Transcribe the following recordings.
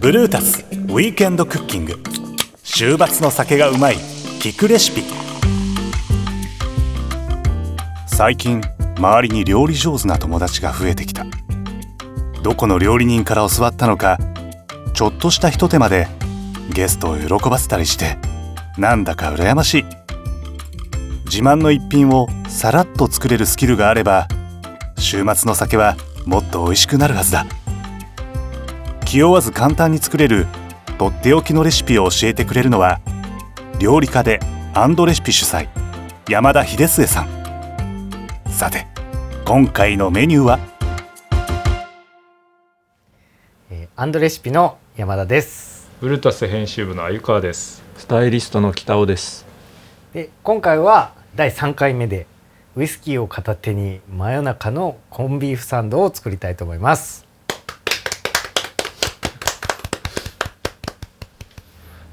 ブルータスウィークエンドクッキング。週末の酒がうまい聞くレシピ。最近周りに料理上手な友達が増えてきた。どこの料理人から教わったのかちょっとしたひと手間でゲストを喜ばせたりしてなんだか羨ましい。自慢の一品をさらっと作れるスキルがあれば週末の酒はもっと美味しくなるはずだ気負わず簡単に作れるとっておきのレシピを教えてくれるのは料理家でアンドレシピ主催山田秀末さんさて今回のメニューは？えーアンドレシピの山田ですブルータス編集部の鮎川です。スタイリストの北尾です。で今回は第3回目でウイスキーを片手に真夜中のコンビーフサンドを作りたいと思います。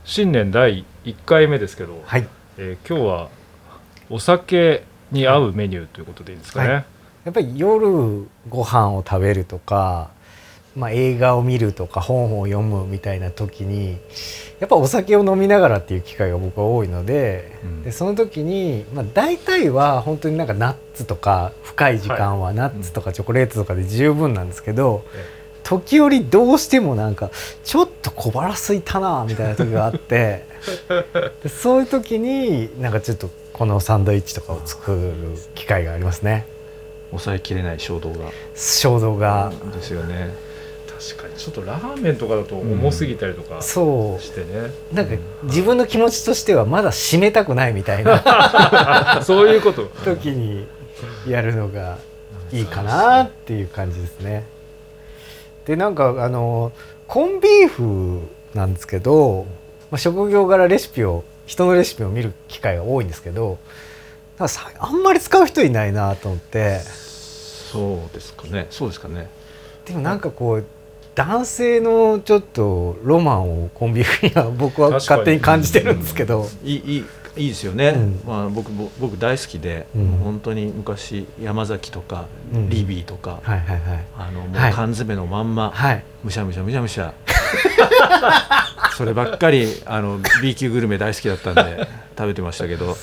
新年第1回目ですけど、はい。えー今日はお酒に合うメニューということでいいですかね。はい。やっぱり夜ご飯を食べるとか、まあ、映画を見るとか本を読むみたいな時にやっぱお酒を飲みながらっていう機会が僕は多いので,、うんでその時に、まあ、大体は本当になんかナッツとか深い時間はナッツとかチョコレートとかで十分なんですけど、え時折どうしてもなんかちょっと小腹空いたなみたいな時があって でそういう時になんかちょっとこのサンドイッチとかを作る機会がありますね抑えきれない衝動が。衝動が、ですよね。確かにちょっとラーメンとかだと重すぎたりとかそしてね。うなんか自分の気持ちとしてはまだ締めたくないみたいな そういうこと。時にやるのがいいかなっていう感じですね。でなんかあのコンビーフなんですけど、まあ、職業柄レシピを人のレシピを見る機会が多いんですけどなんかさあんまり使う人いないなと思ってそうですかね。そうですかね。でもなんかこう男性のちょっとロマンをコンビーフには 僕は勝手に感じてるんですけど。いいいいいいですよね。うん。まあ僕も僕大好きで、うん。本当に昔山崎とか、うん。リビーとか、はいはいはい。あのもうはい缶詰のまんま、はい。むしゃむしゃむしゃむしゃ。そればっかりあの B 級グルメ大好きだったんで食べてましたけど、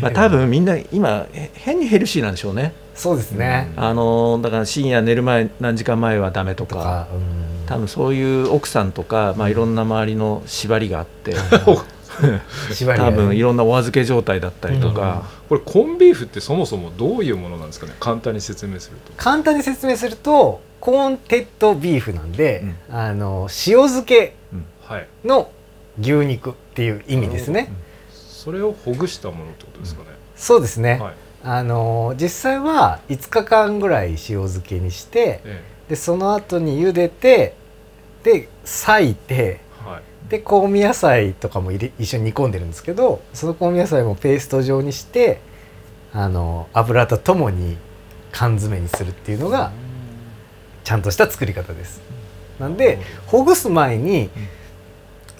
まあ多分みんな今へ変にヘルシーなんでしょうね。そうですね、あのだから深夜寝る前何時間前はダメとか。とか、うん多分そういう奥さんとか、まあ、いろんな周りの縛りがあって 多分いろんなお預け状態だったりとか、これコンビーフってそもそもどういうものなんですかね？簡単に説明すると。簡単に説明するとコーンテッドビーフなんで、あの塩漬けはい。の牛肉っていう意味ですね。それをほぐしたものってことですかね？そうですね、はい。あの実際は5日間ぐらい塩漬けにしてえでその後に茹でてで裂いてえはい。で香味野菜とかも入れ一緒に煮込んでるんですけどその香味野菜もペースト状にしてあの油とともに缶詰にするっていうのがちゃんとした作り方です。なんでほぐす前に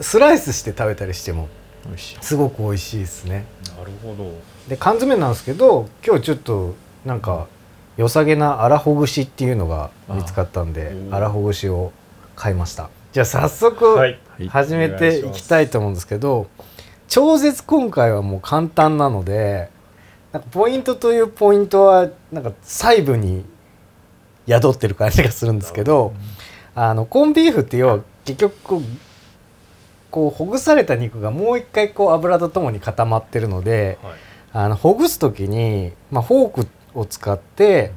スライスして食べたりしてもすごく美味しいですね。なるほど。で缶詰なんですけど今日ちょっとなんか良さげな粗ほぐしっていうのが見つかったんであ粗ほぐしを買いました。じゃあ早速、はい。始めていきたいと思うんですけど超絶今回はもう簡単なのでなんかポイントというポイントはなんか細部に宿ってる感じがするんですけどあのコンビーフって要は結局こうこうほぐされた肉がもう一回こう油とともに固まってるのではい。あのほぐす時に、まあ、フォークを使って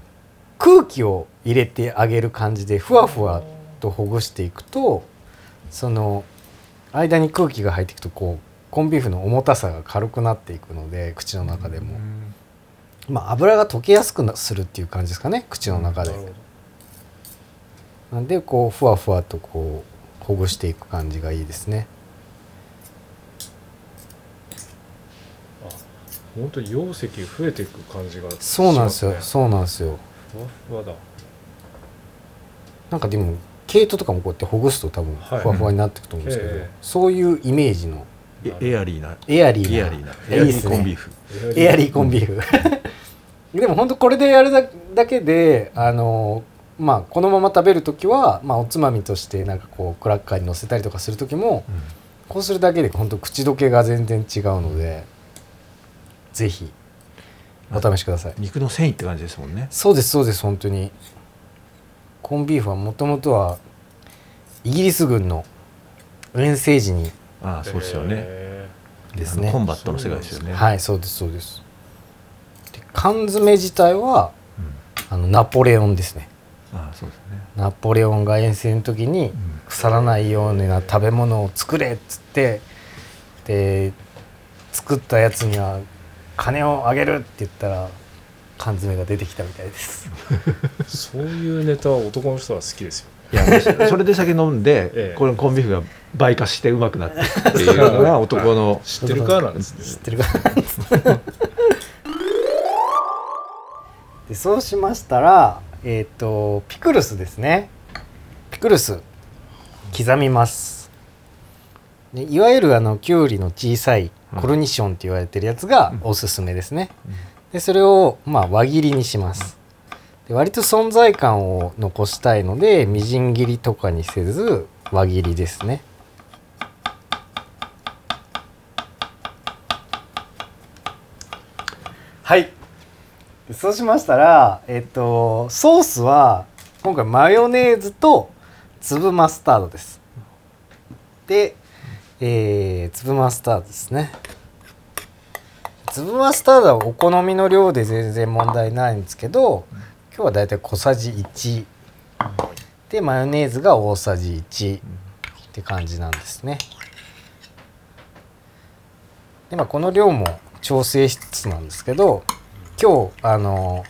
空気を入れてあげる感じでふわふわとほぐしていくとその間に空気が入っていくとこうコンビーフの重たさが軽くなっていくので口の中でも、まあ、油が溶けやすくなするっていう感じですかね口の中で。なんでこうふわふわとこうほぐしていく感じがいいですね。本当に容積増えていく感じがね。そうなんですよそうなんですよ。ふわふわだ。なんかでも毛糸とかもこうやってほぐすと多分はい。ふわふわになっていくと思うんですけど、ええ。そういうイメージのえエアリーな。エアリーな。エアリーな。エアリーコンビーフ。エアリーコンビーフ。でも本当これでやるだだけであのまあこのまま食べる時は、まあ、おつまみとしてなんかこうクラッカーに乗せたりとかする時もこうするだけで本当口どけが全然違うのでぜひお試しください。肉の繊維って感じですもんね。そうですそうです本当にコンビーフはもともとはイギリス軍の遠征時にああそうですよね。へですね。コンバットの世界ですよね。はいそうですそうです。で缶詰自体はあのナポレオンですね。ああそうですね。ナポレオンが遠征の時に腐らないような食べ物を作れっつってで作ったやつには金をあげるって言ったら缶詰が出てきたみたいです。ーそういうネタは男の人は好きですよ。いやそれで酒飲んで、ええ。このコンビーフが倍化してうまくなってっていうのが男の。知ってるかなんですね。知ってるかでそうしましたらえっ、とピクルスですね。ピクルス刻みます。でいわゆるあのきゅうりの小さいコルニションって言われてるやつがおすすめですね、でそれをまあ輪切りにします。で割と存在感を残したいのでみじん切りとかにせず輪切りですね。はい。そうしましたらえっとソースは今回マヨネーズと粒マスタードです。で、えー、粒マスタードですね。粒マスタードはお好みの量で全然問題ないんですけど今日はだいたい小さじ1でマヨネーズが大さじ1って感じなんですね。でまあこの量も調整しつつなんですけど今日あの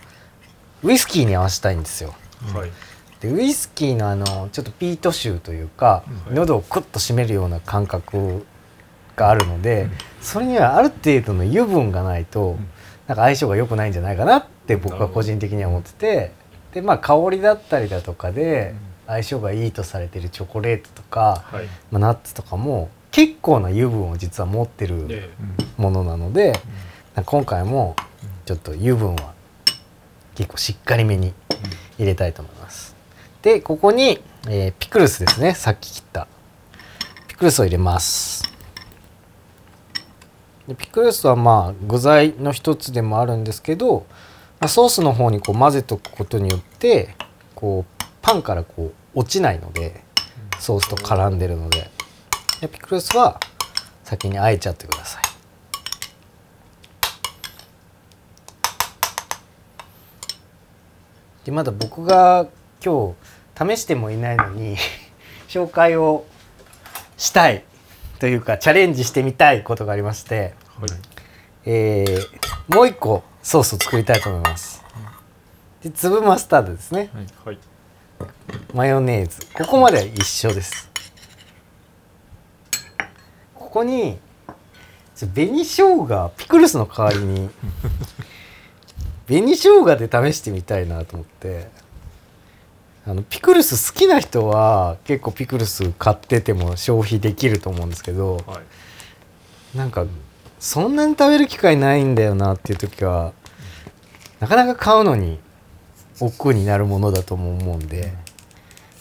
ウイスキーに合わせたいんですよ。はい。でウイスキーのあのちょっとピート臭というか、はい喉をクッと締めるような感覚があるので、それにはある程度の油分がないと、なんか相性が良くないんじゃないかなって僕は個人的には思っててでまあ香りだったりだとかで相性がいいとされてるチョコレートとか、はい。まあ、ナッツとかも結構な油分を実は持ってるえものなので、今回もちょっと油分は結構しっかりめに入れたいと思います。でここに、えーピクルスですね。さっき切った。ピクルスを入れます。でピクルスはまあ具材の一つでもあるんですけど、まあ、ソースの方にこう混ぜとくことによってこうパンからこう落ちないのでソースと絡んでるのででピクルスは先にあえちゃってください。でまだ僕が今日試してもいないのに 紹介をしたいというかチャレンジしてみたいことがありまして、はいえーもう一個ソースを作りたいと思います。で粒マスタードですね。はい。マヨネーズ。ここまでは一緒です。ここに紅生姜ピクルスの代わりに 紅生姜で試してみたいなと思ってあのピクルス好きな人は結構ピクルス買ってても消費できると思うんですけどはい。なんかそんなに食べる機会ないんだよなっていう時はなかなか買うのに億劫になるものだとも思うんで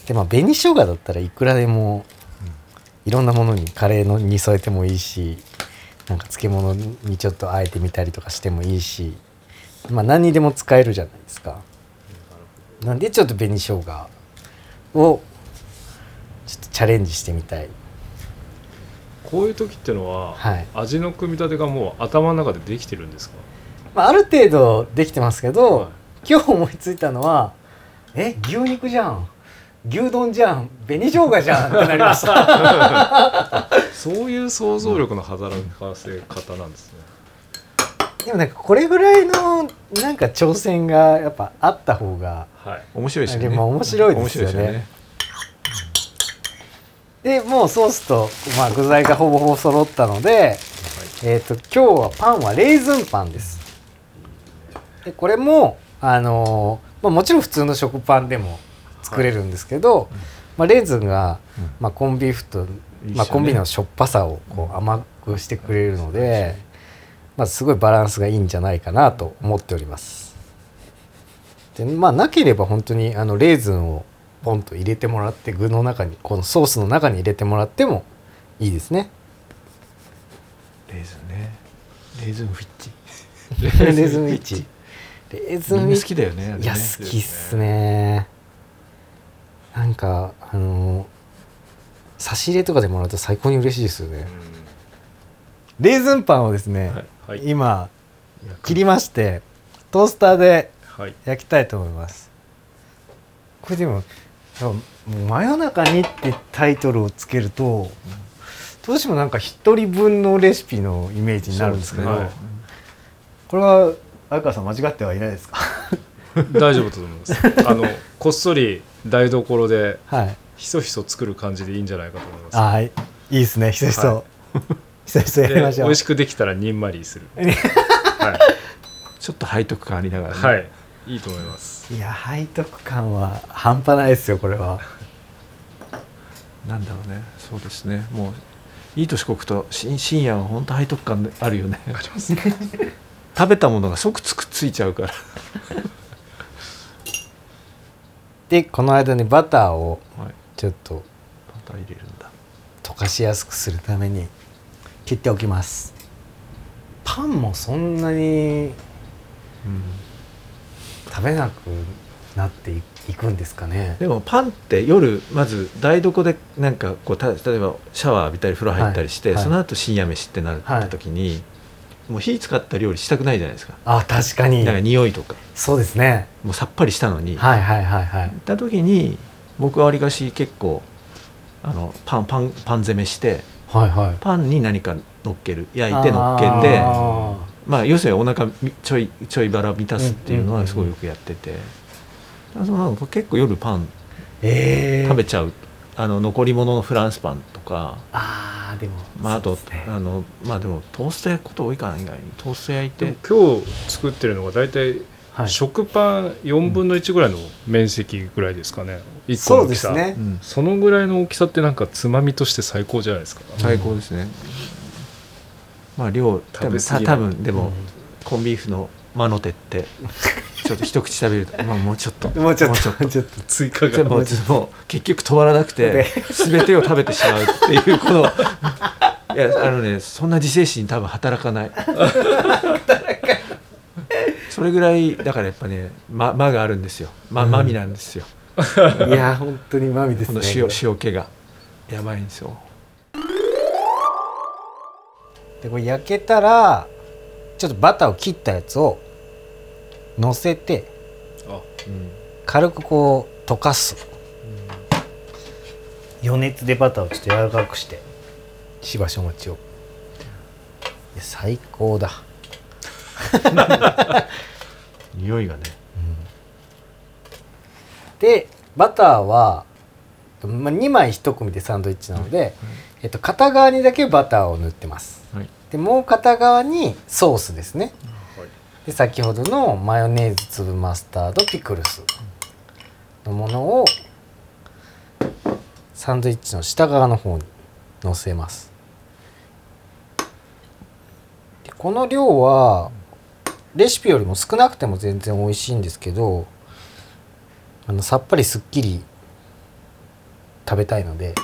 でまあ紅生姜だったらいくらでもいろんなものにカレーのに添えてもいいしなんか漬物にちょっとあえてみたりとかしてもいいしまあ何にでも使えるじゃないですかなんでちょっと紅生姜をちょっとチャレンジしてみたい。こういう時ってのは、はい。味の組み立てがもう頭の中でできてるんですか、まあ、ある程度できてますけど、はい。今日思いついたのはえ牛肉じゃん牛丼じゃん紅生姜じゃんってなりました。そういう想像力の働かせ方なんですね、でもなんかこれぐらいのなんか挑戦がやっぱあった方がはい。面白いですよね。でも面白いですよね。面白いでもうソースと、まあ、具材がほぼほぼ揃ったので、えー、と今日はパンはレーズンパンです。でこれもあのーまあ、もちろん普通の食パンでも作れるんですけど、まあ、レーズンが、うん。まあ、コンビーフと、まあ、コンビのしょっぱさをこう甘くしてくれるので、まあ、すごいバランスがいいんじゃないかなと思っております。でまあなければ本当にあのレーズンをポンと入れてもらって具の中にこのソースの中に入れてもらってもいいですね。レーズンね。レーズンフィッチ。レーズンウィッチ。レーズンウィッチ。いや好きっすね。なんかあの差し入れとかでもらうと最高に嬉しいですよね。レーズンパンをですね、はい今切りましてトースターではい。焼きたいと思います。これでも真夜中にってタイトルをつけるとどうしてもなんか一人分のレシピのイメージになるんですけどそうですね。これは相川さん間違ってはいないですか？大丈夫だと思います。あのこっそり台所ではい。ひそひそ作る感じでいいんじゃないかと思います。あーい。いですねひそひそ、はひそひそやりましょう。で美味しくできたらにんまりする。はちょっと背徳感ありながらい、ね、はい、いいと思います。いや背徳感は半端ないですよこれは。なんだろうね。そうですね。もういい年こくとし深夜は本当背徳感あるよね。あります 食べたものが即つくっついちゃうから。でこの間にバターをはい。ちょっとバター入れるんだ。溶かしやすくするために切っておきます。パンもそんなにうん食べなくなっていいくんですかね。でもパンって夜まず台所でなんかこうた例えばシャワー浴びたり風呂入ったりして、はいはい。その後深夜飯ってなった時に、もう火使った料理したくないじゃないですか。あ確かに。なんか匂いとか。そうですね。もうさっぱりしたのに、はいはいはいはい。行った時に僕はわりかし結構あのパンパンパン攻めしてはいはい。パンに何か乗っける。焼いて乗っけてあまあ要するにお腹みちょいちょい腹満たすっていうのはすごいよくやってて、あそうなんか結構夜パンーえー、食べちゃう、あの残り物のフランスパンとか、あーでもまあ、あとね。あのまあでもトースト焼くこと多いかな意外に。トースト焼いでても今日作ってるのが大体はい。食パン4分の1ぐらいの面積ぐらいですかね、一個そうの大きさ。ですね。うん。そのぐらいの大きさってなんかつまみとして最高じゃないですか、最高ですね、まあ量多ない。分でも、コンビーフのマノテって ちょっと一口食べると、まあ、もうちょっと。もうちょっもうちょっととちょっと。追加が。でももう結局止まらなくてで全てを食べてしまうっていうこのいやあのねそんな自制心多分働かない それぐらいだからやっぱね間間があるんですよ。ま間みなんですよ、いや本当にマミですね。この塩塩気が。やばいんですよ。でこれ焼けたらちょっとバターを切ったやつを乗せてあ。軽くこう溶かす、余熱でバターをちょっと柔らかくしてしばしお待ちを。いや最高だ匂いがね。でバターは、まあ、2枚1組でサンドイッチなので、えっと、片側にだけバターを塗ってます。はい。でもう片側にソースですね。はい。で先ほどのマヨネーズ粒マスタードピクルスのものをサンドイッチの下側の方に乗せます。でこの量はレシピよりも少なくても全然美味しいんですけどあのさっぱりすっきり食べたいので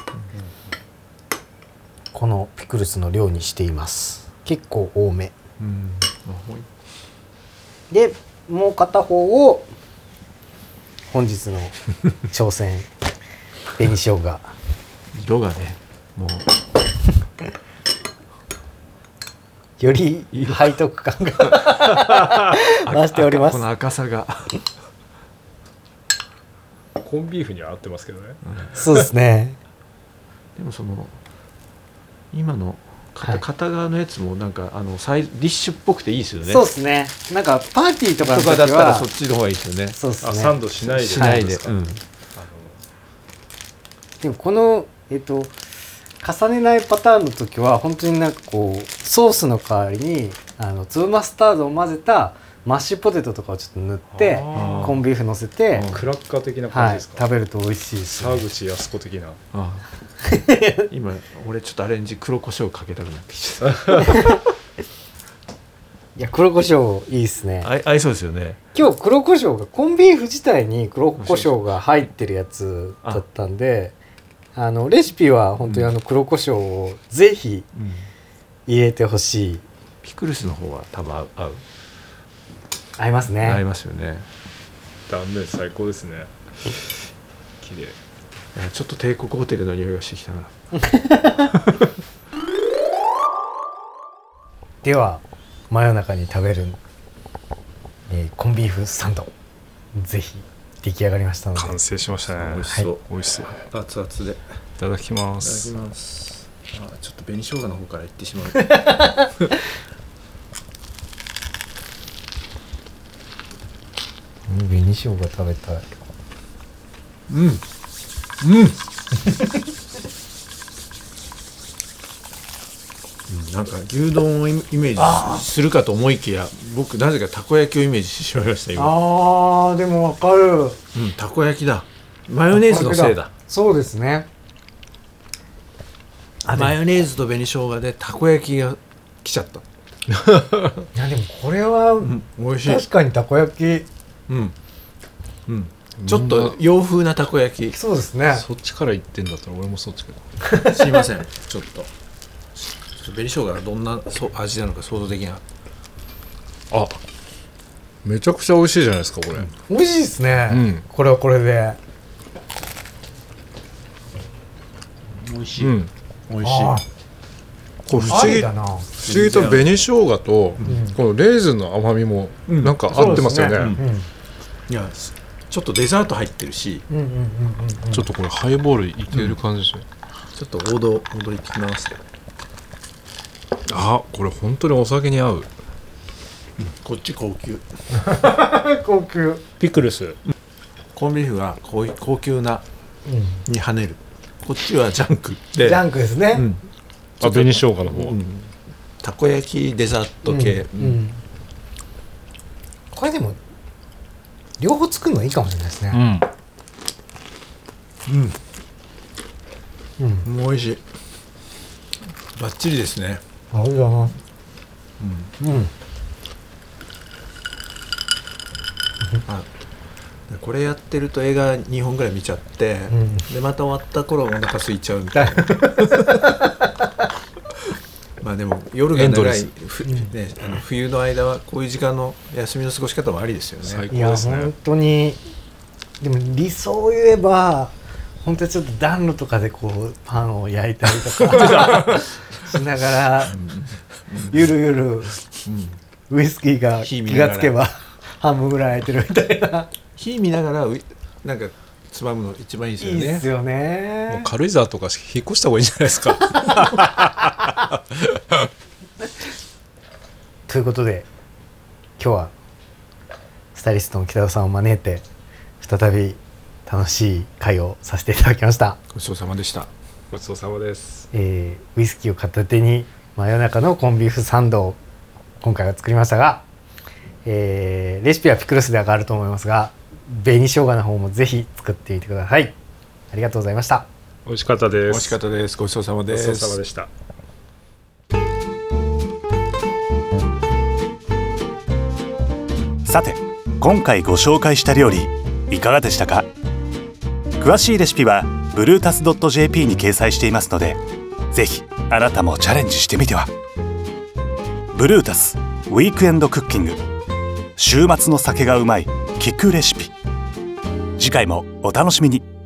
このピクルスの量にしています。結構多め。でもう片方を本日の挑戦 紅生姜。色がねもうより背徳感が 増しております。この赤さが。コンビーフには合ってますけどね。そうですね。でもその今の片,、はい。片側のやつもなんかあのサイディッシュっぽくていいですよね。そうですね。なんかパーティーとかの時とかだったらはそっちの方がいいですよね。そうですね。あサンドしないでしないで、うん。あのでもこのえっと重ねないパターンの時は本当になんかこうソースの代わりにあの粒マスタードを混ぜたマッシュポテトとかをちょっと塗ってあー。コンビーフ乗せて、クラッカー的な感はい、じですか、食べると美味しいです、沢口靖子的な。ああ。今俺ちょっとアレンジ黒胡椒かけたくなってきちゃった。いや黒胡椒いいっすね。合い合いそうですよね。今日黒胡椒がコンビーフ自体に黒胡椒が入ってるやつだったんであのレシピは本当にあの黒胡椒をぜひ入れてほしい。ピクルスの方は多分合う。合いますね。合いますよね。断面最高ですね。綺麗。ちょっと帝国ホテルの匂いがしてきたな。では真夜中に食べる、えーコンビーフサンドぜひ出来上がりましたので。完成しましたね。美味しそう、美味しそうい。熱々で。いただきまただきすます。あちょっと紅生姜の方からいってしまう。うん紅生姜食べたい。うん。うんうんなんか牛丼をイメージするかと思いきや僕なぜかたこ焼きをイメージしてしまいました今、あーでもわかる。うん、たこ焼きだ。マヨネーズのせいだ。そうですね。マヨネーズと紅生姜でたこ焼きが来ちゃった、いやでもこれはうん、美味しい。確かにたこ焼き。うん、うん、ちょっと洋風なたこ焼き。そうですね。そっちから言ってんだったら俺もそっちからすいません。ちょっと。ちょっと紅生姜がどんなそ味なのか想像できなかっあめちゃくちゃ美味しいじゃないですかこれ、美味しいですね、うん。これはこれで。た美味しうん。美味しい。あこれ不思議。ありだな。不思議と紅生姜と、ん。このレーズンの甘みもうん。なんか合ってますよね,、そうですね。いやちょっとデザート入ってるし。うんうんうんうんうんちょっとこれハイボールいける感じですね、ちょっと王道戻りてきますあこれ本当にお酒に合う。こっち高級。高級、ピクルス。コンビーフが高級なうん、に跳ねる。こっちはジャンク。ジでャンクですね、うん。あ紅生姜の方、うん。たこ焼きデザート系、うん。うん。これでも両方作るのいいかもしれないですね、うん。うん。うん。美味しい。バッチリですねありがとうございますうんあでこれやってると映画2本ぐらい見ちゃって、うんでまた終わった頃お腹空いちゃうみたいな。まあでも夜が長いふ、ね、あの冬の間はこういう時間の休みの過ごし方もありですよ最ね。いや高ですね。本当に。でも理想を言えば本当にちょっと暖炉とかでこうパンを焼いたりとか しながらゆるゆるウイスキーが気がつけば半分ぐらい空いてるみたいな。火見ながらなんかつまむの一番いいですよね。いいっすよもうね軽井沢とか引っ越した方がいいんじゃないですか。ということで今日はスタイリストの北田さんを招いて再び楽しい会をさせていただきました、ごちそうさまでした。ごちそうさまです。えーウイスキーを片手に真夜中のコンビーフサンドを今回は作りましたが、えーレシピはピクルスで上がると思いますが紅生姜の方もぜひ作ってみてください。ありがとうございました。美味しかったです。美味しかったです。ごちそうさまです。ごちそうさまでした。さて今回ご紹介した料理いかがでしたか？詳しいレシピはブルータス .jp に掲載していますのでぜひあなたもチャレンジしてみては。ブルータスウィークエンドクッキング。週末の酒がうまい聞くレシピ。次回もお楽しみに。